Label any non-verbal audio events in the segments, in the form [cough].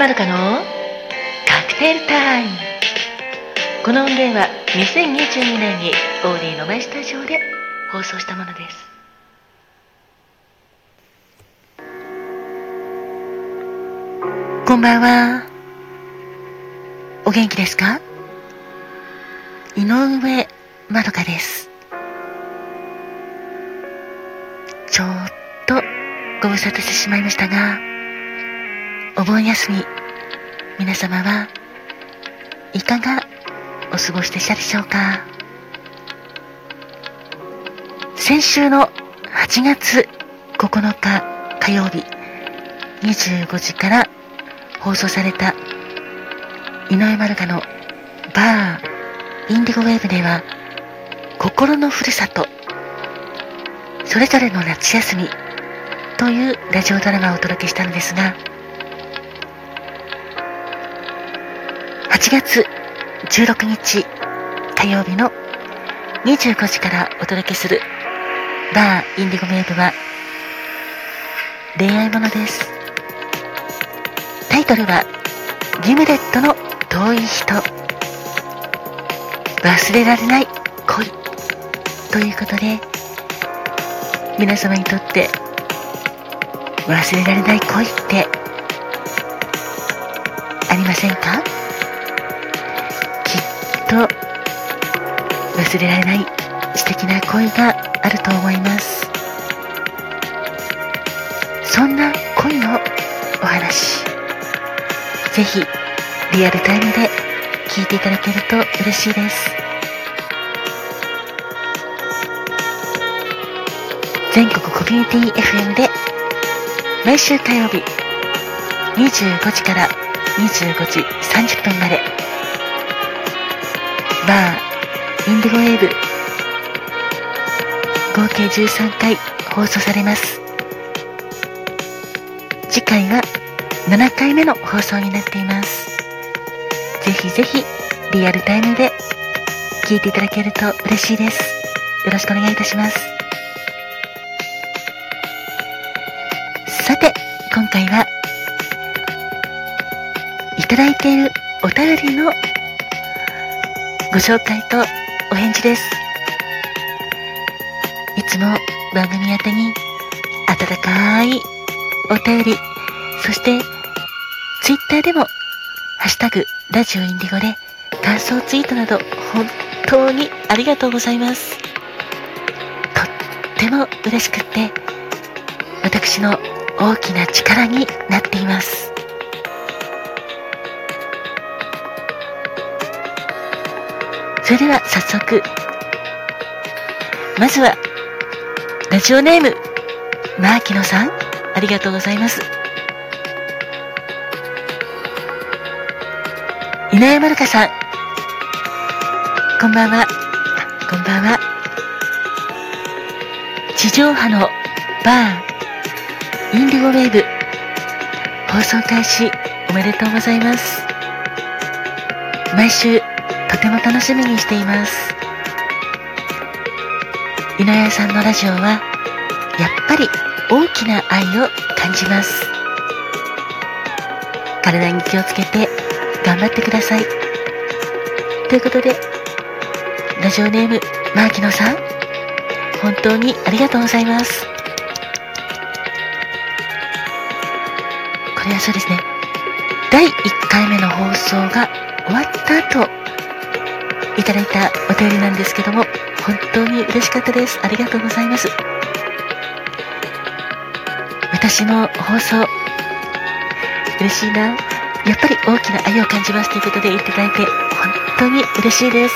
まるかの？カクテルタイム。この音源は2022年にオーディのマイスタジオで放送したものです。こんばんは。お元気ですか？井上まどかです。ちょっとご無沙汰してしまいましたがお盆休み皆様はいかがお過ごしでしたでしょうか？先週の8月9日火曜日25時から放送された井上まるかのバーインディゴウェーブでは心のふるさとそれぞれの夏休みというラジオドラマをお届けしたのですが8月16日火曜日の25時からお届けするバーインディゴウェーブは恋愛ものです。タイトルはギムレットの遠い人。忘れられない恋。ということで皆様にとって忘れられない恋ってありませんか？と忘れられない素敵な恋があると思います。そんな恋のお話ぜひリアルタイムで聞いていただけると嬉しいです。全国コミュニティ FM で毎週火曜日25時から25時30分までバーインディゴウェーブ合計13回放送されます。次回は7回目の放送になっています。ぜひぜひリアルタイムで聞いていただけると嬉しいです。よろしくお願いいたします。さて今回はいただいているお便りのご紹介とお返事です。いつも番組宛てに温かいお便りそしてツイッターでもハッシュタグラジオインディゴで感想ツイートなど本当にありがとうございます。とっても嬉しくって私の大きな力になっています。それでは早速。まずはラジオネームマーキノさん。ありがとうございます。井上まるかさん。こんばんは。こんばんは。地上波のバーンインディゴウェーブ。放送開始おめでとうございます。毎週とても楽しみにしています。井上さんのラジオはやっぱり大きな愛を感じます。体に気をつけて頑張ってください。ということでラジオネームマーキノさん。本当にありがとうございます。これはそうですね。第1回目の放送が終わった後いただいたお便りなんですけども本当に嬉しかったです。ありがとうございます。私の放送嬉しいな。やっぱり大きな愛を感じますということで言っていただいて本当に嬉しいです。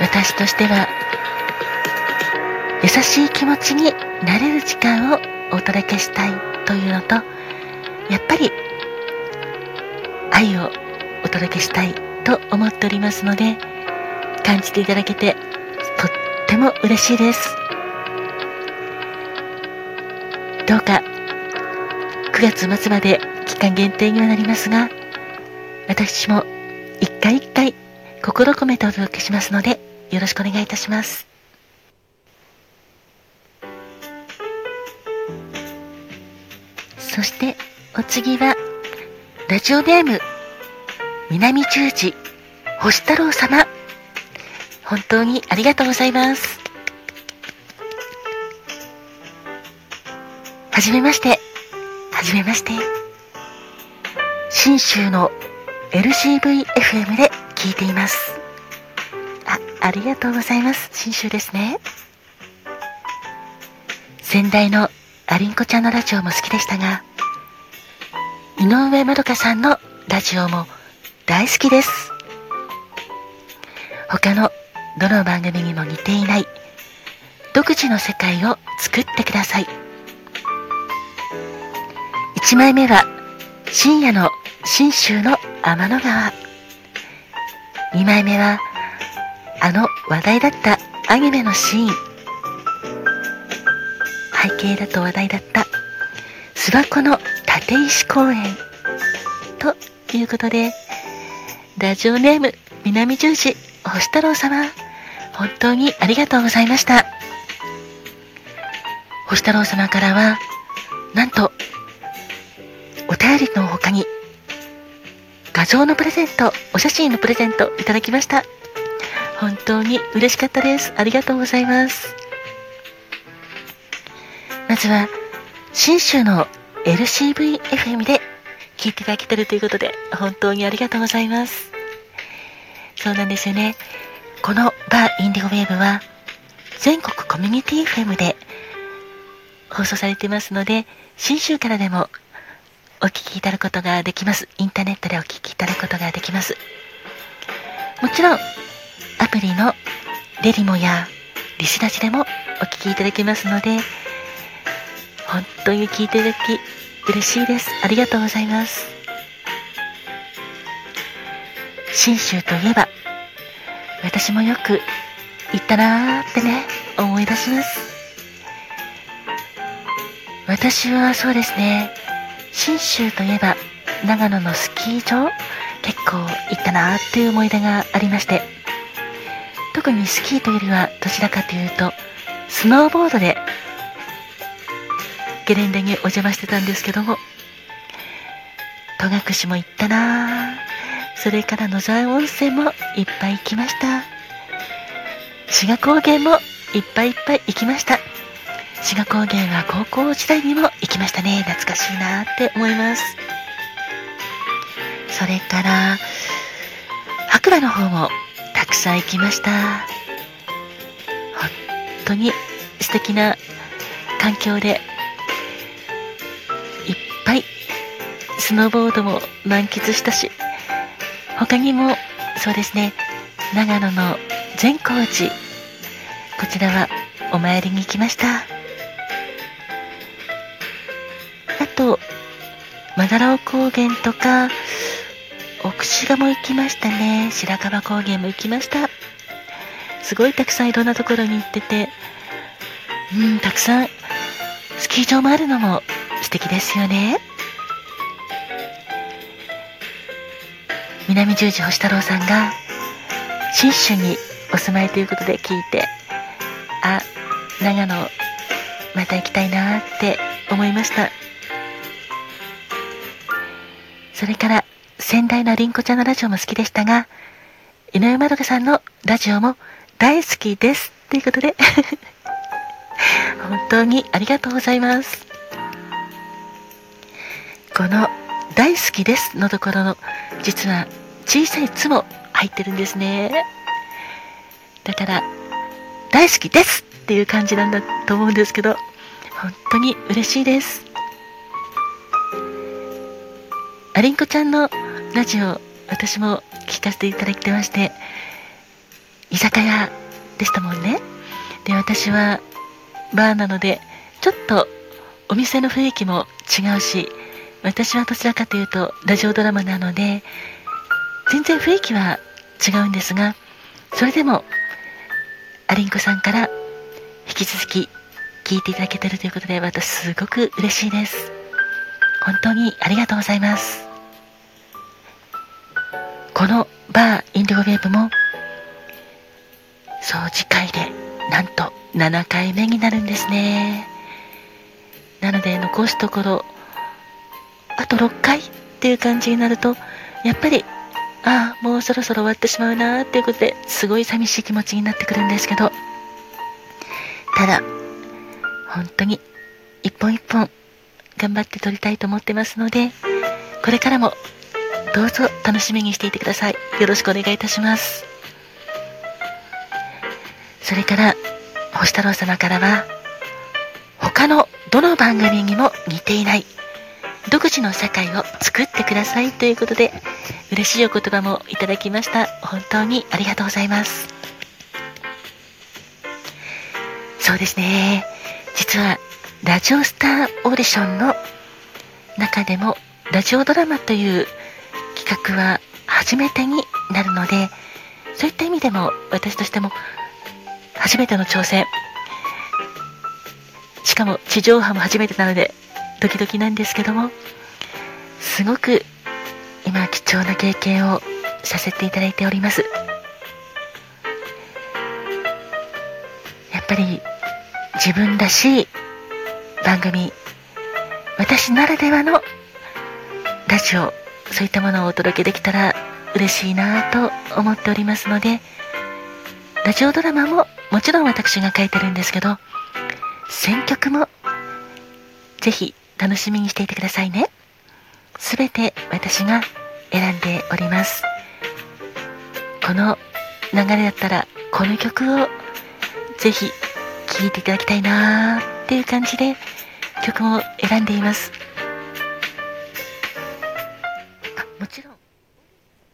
私としては優しい気持ちになれる時間をお届けしたいというのとやっぱり愛をお届けしたいと思っておりますので感じていただけてとっても嬉しいです。どうか9月末まで期間限定にはなりますが私も一回一回心込めてお届けしますのでよろしくお願いいたします。そしてお次は、ラジオネーム、南十字、星太郎様。本当にありがとうございます。はじめまして。はじめまして。新州の LCVFM で聞いています。あ、ありがとうございます。新州ですね。先代のアリンコちゃんのラジオも好きでしたが、井上まどかさんのラジオも大好きです。他のどの番組にも似ていない独自の世界を作ってください。1枚目は深夜の信州の天の川。2枚目はあの話題だったアニメのシーン。背景だと話題だった諏訪湖の立石公園。ということで、ラジオネーム南十字星太郎様、本当にありがとうございました。星太郎様からは、なんと、お便りの他に、画像のプレゼント、お写真のプレゼントいただきました。本当に嬉しかったです。ありがとうございます。まずは、新州の LCVFM で聞いていただけてるということで、本当にありがとうございます。そうなんですよね。このバーインディゴウェーブは、全国コミュニティ FM で放送されていますので、新州からでもお聞きいただくことができます。インターネットでお聞きいただくことができます。もちろん、アプリのレリモやリスラジでもお聞きいただけますので、本当に聞いていただき嬉しいです。ありがとうございます。信州といえば、私もよく行ったなーってね、思い出します。私はそうですね、信州といえば、長野のスキー場、結構行ったなーっていう思い出がありまして、特にスキーというよりはどちらかというと、スノーボードでゲレンデにお邪魔してたんですけども、戸隠も行ったなそれから野沢温泉もいっぱい行きました。志賀高原もいっぱいいっぱい行きました。志賀高原は高校時代にも行きましたね。懐かしいなって思います。それから、白馬の方もたくさん行きました。本当に素敵な環境でスノーボードも満喫したし、他にも、そうですね、長野の善光寺、こちらはお参りに行きました。あと、マダラオ高原とか、奥志賀も行きましたね。白樺高原も行きました。すごいたくさんいろんなところに行ってて、うん、たくさんスキー場もあるのも素敵ですよね。南十字星太郎さんが信州にお住まいということで聞いてあ長野また行きたいなって思いました。それから先代のりんこちゃんのラジオも好きでしたが井上まどかさんのラジオも大好きです。ということで [laughs] 本当にありがとうございます。この大好きですのところの実は小さい「つ」も入ってるんですね。だから大好きですっていう感じなんだと思うんですけど本当に嬉しいです。ありんこちゃんのラジオ私も聞かせていただいてまして居酒屋でしたもんね。で私はバーなのでちょっとお店の雰囲気も違うし私はどちらかというとラジオドラマなので全然雰囲気は違うんですがそれでもアリンコさんから引き続き聞いていただけてるということで私すごく嬉しいです。本当にありがとうございます。このバーインディゴウェーブもそう次回でなんと7回目になるんですね。なので残すところ6回っていう感じになると、やっぱり、ああ、もうそろそろ終わってしまうなっていうことですごい寂しい気持ちになってくるんですけど、ただ、本当に一本一本頑張って撮りたいと思ってますので、これからもどうぞ楽しみにしていてください。よろしくお願いいたします。それから、星太郎様からは、他のどの番組にも似ていない独自の世界を作ってくださいということで嬉しいお言葉もいただきました。本当にありがとうございます。そうですね。実はラジオスターオーディションの中でもラジオドラマという企画は初めてになるのでそういった意味でも私としても初めての挑戦。しかも地上波も初めてなのでドキドキなんですけどもすごく今貴重な経験をさせていただいております。やっぱり自分らしい番組私ならではのラジオそういったものをお届けできたら嬉しいなと思っておりますのでラジオドラマももちろん私が書いてるんですけど選曲もぜひ楽しみにしていてくださいね。すべて私が選んでおります。この流れだったらこの曲をぜひ聴いていただきたいなーっていう感じで曲を選んでいます。